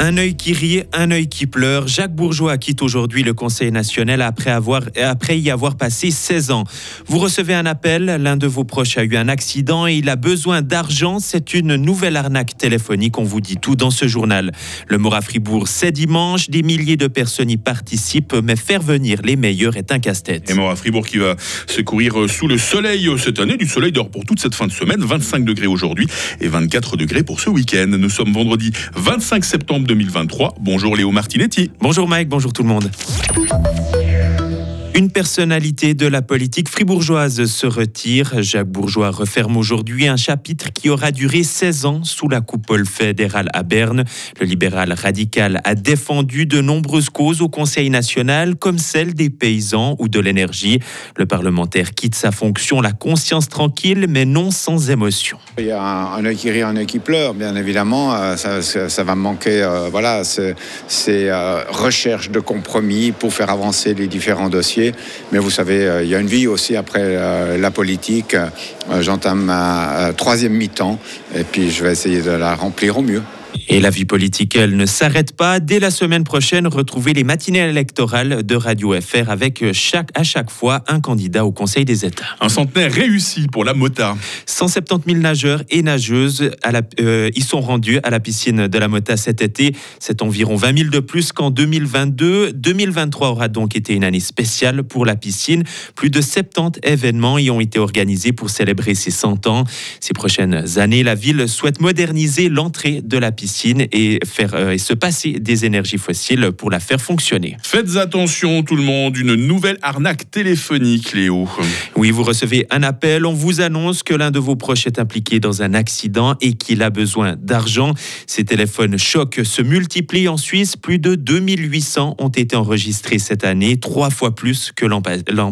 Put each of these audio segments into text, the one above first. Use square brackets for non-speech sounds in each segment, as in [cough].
Un œil qui rit, un œil qui pleure. Jacques Bourgeois quitte aujourd'hui le Conseil national après, avoir, après y avoir passé 16 ans. Vous recevez un appel, l'un de vos proches a eu un accident et il a besoin d'argent. C'est une nouvelle arnaque téléphonique, on vous dit tout dans ce journal. Le Mora Fribourg, c'est dimanche, des milliers de personnes y participent, mais faire venir les meilleurs est un casse-tête. Et Mora Fribourg qui va se courir sous le soleil cette année, du soleil dehors pour toute cette fin de semaine, 25 degrés aujourd'hui et 24 degrés pour ce week-end. Nous sommes vendredi 25 septembre 2023. Bonjour Léo Martinetti. Bonjour Mike, bonjour tout le monde. Une personnalité de la politique fribourgeoise se retire. Jacques Bourgeois referme aujourd'hui un chapitre qui aura duré 16 ans sous la coupole fédérale à Berne. Le libéral radical a défendu de nombreuses causes au Conseil national, comme celle des paysans ou de l'énergie. Le parlementaire quitte sa fonction, la conscience tranquille, mais non sans émotion. Il y a un, œil qui rit, un œil qui pleure, bien évidemment. Euh, ça, va manquer, euh, voilà, ces euh, recherches de compromis pour faire avancer les différents dossiers. Mais vous savez, euh, il y a une vie aussi après euh, la politique. Euh, j'entame ma troisième mi-temps et puis je vais essayer de la remplir au mieux. Et la vie politique, elle ne s'arrête pas. Dès la semaine prochaine, retrouvez les matinées électorales de Radio FR avec chaque, à chaque fois un candidat au Conseil des États. Un centenaire réussi pour la Mota. 170 000 nageurs et nageuses à la, euh, y sont rendus à la piscine de la Mota cet été. C'est environ 20 000 de plus qu'en 2022. 2023 aura donc été une année spéciale pour la piscine. Plus de 70 événements y ont été organisés pour célébrer ses 100 ans. Ces prochaines années, la ville souhaite moderniser l'entrée de la piscine et, faire, euh, et se passer des énergies fossiles pour la faire fonctionner. Faites attention tout le monde, une nouvelle arnaque téléphonique, Léo. Oui, vous recevez un appel, on vous annonce que l'un de vos proches est impliqué dans un accident et qu'il a besoin d'argent. Ces téléphones chocs se multiplient en Suisse. Plus de 2800 ont été enregistrés cette année, trois fois plus que l'an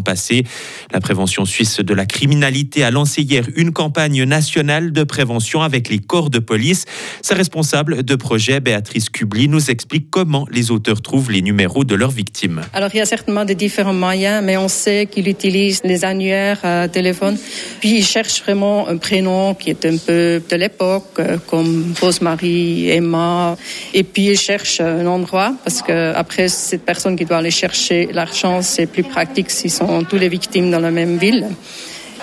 passé. La prévention suisse de la criminalité a lancé hier une campagne nationale de prévention avec les corps de police. Sa responsable de projet, Béatrice Kubli, nous explique comment les auteurs trouvent les numéros de leurs victimes. Alors, il y a certainement des différents moyens, mais on sait qu'il utilise les annuaires euh, téléphone. Puis, il cherche vraiment un prénom qui est un peu de l'époque, euh, comme Rosemary, Emma. Et puis, il cherche un endroit, parce que après, cette personne qui doit aller chercher l'argent, c'est plus pratique s'ils sont tous les victimes dans la même ville.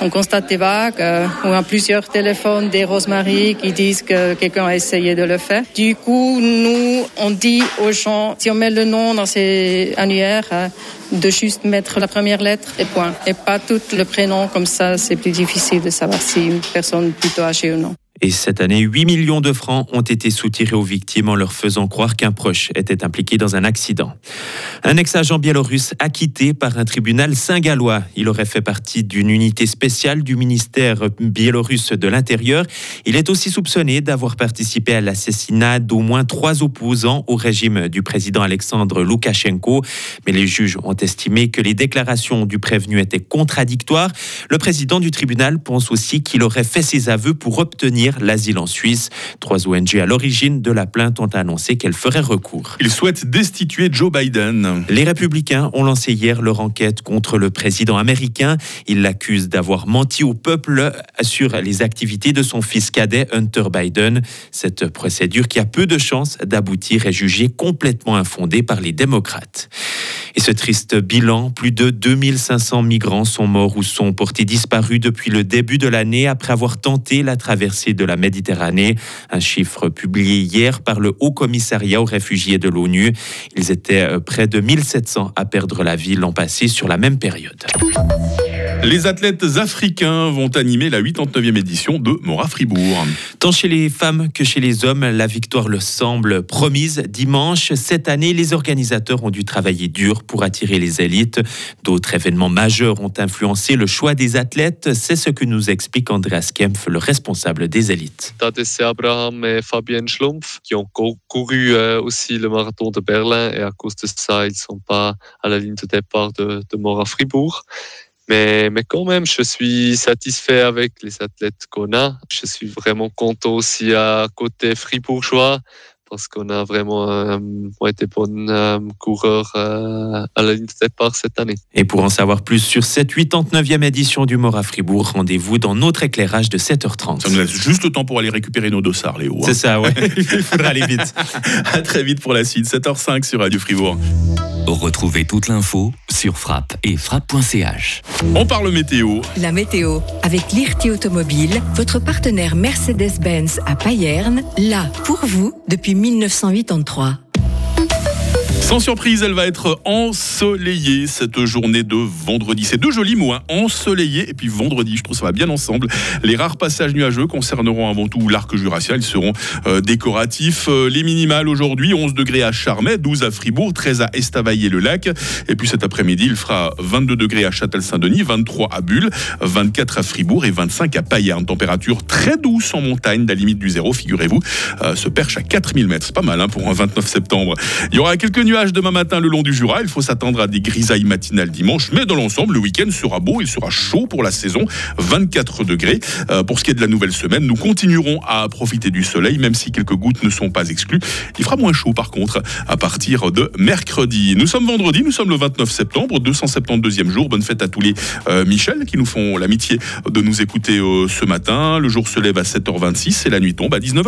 On constate des vagues, euh, on a plusieurs téléphones des Rosemary qui disent que quelqu'un a essayé de le faire. Du coup, nous, on dit aux gens, si on met le nom dans ces annuaires, euh, de juste mettre la première lettre et point. Et pas tout le prénom, comme ça, c'est plus difficile de savoir si une personne est plutôt âgée ou non. Et cette année, 8 millions de francs ont été soutirés aux victimes en leur faisant croire qu'un proche était impliqué dans un accident. Un ex-agent biélorusse acquitté par un tribunal saint-gallois. Il aurait fait partie d'une unité spéciale du ministère biélorusse de l'Intérieur. Il est aussi soupçonné d'avoir participé à l'assassinat d'au moins trois opposants au régime du président Alexandre Loukachenko. Mais les juges ont estimé que les déclarations du prévenu étaient contradictoires. Le président du tribunal pense aussi qu'il aurait fait ses aveux pour obtenir l'asile en Suisse. Trois ONG à l'origine de la plainte ont annoncé qu'elles feraient recours. Ils souhaitent destituer Joe Biden. Les républicains ont lancé hier leur enquête contre le président américain. Ils l'accusent d'avoir menti au peuple sur les activités de son fils cadet Hunter Biden. Cette procédure qui a peu de chances d'aboutir est jugée complètement infondée par les démocrates. Et ce triste bilan, plus de 2500 migrants sont morts ou sont portés disparus depuis le début de l'année après avoir tenté la traversée de la Méditerranée. Un chiffre publié hier par le Haut Commissariat aux réfugiés de l'ONU. Ils étaient euh, près de 1700 à perdre la vie l'an passé sur la même période. Les athlètes africains vont animer la 89e édition de Mora Fribourg. Tant chez les femmes que chez les hommes, la victoire le semble promise dimanche. Cette année, les organisateurs ont dû travailler dur pour attirer les élites. D'autres événements majeurs ont influencé le choix des athlètes. C'est ce que nous explique Andreas Kempf, le responsable des élites. C'est Abraham et Fabienne Schlumpf qui ont couru euh, aussi le marathon de Berlin et à cause de ça, ils ne sont pas à la ligne de départ de, de Mora Fribourg. Mais, mais quand même, je suis satisfait avec les athlètes qu'on a. Je suis vraiment content aussi à côté fribourgeois parce qu'on a vraiment euh, été bons euh, coureurs euh, à la ligne de départ cette année. Et pour en savoir plus sur cette 89e édition du Mora Fribourg, rendez-vous dans notre éclairage de 7h30. Ça nous laisse juste le temps pour aller récupérer nos dossards, Léo. hein. C'est ça, ouais. [laughs] Il faudra aller vite. [laughs] à très vite pour la suite, 7h05 sur Radio Fribourg. Retrouvez toute l'info sur frappe et frappe.ch. On parle météo. La météo, avec l'IRT Automobile, votre partenaire Mercedes-Benz à Payerne, là pour vous depuis 1983. Sans surprise, elle va être ensoleillée cette journée de vendredi. C'est deux jolis mots, hein. ensoleillé et puis vendredi. Je trouve ça va bien ensemble. Les rares passages nuageux concerneront avant tout l'arc jurassien. Ils seront euh, décoratifs. Euh, les minimales aujourd'hui, 11 degrés à Charmey, 12 à Fribourg, 13 à Estavayer-le-Lac. Et puis cet après-midi, il fera 22 degrés à Châtel-Saint-Denis, 23 à Bulle, 24 à Fribourg et 25 à Payerne. Température très douce en montagne, la limite du zéro, figurez-vous, euh, se perche à 4000 mètres. C'est pas mal hein, pour un 29 septembre. Il y aura quelques demain matin le long du Jura. Il faut s'attendre à des grisailles matinales dimanche, mais dans l'ensemble, le week-end sera beau. Il sera chaud pour la saison, 24 degrés. Euh, pour ce qui est de la nouvelle semaine, nous continuerons à profiter du soleil, même si quelques gouttes ne sont pas exclues. Il fera moins chaud, par contre, à partir de mercredi. Nous sommes vendredi, nous sommes le 29 septembre, 272e jour. Bonne fête à tous les euh, Michel qui nous font l'amitié de nous écouter euh, ce matin. Le jour se lève à 7h26 et la nuit tombe à 19h.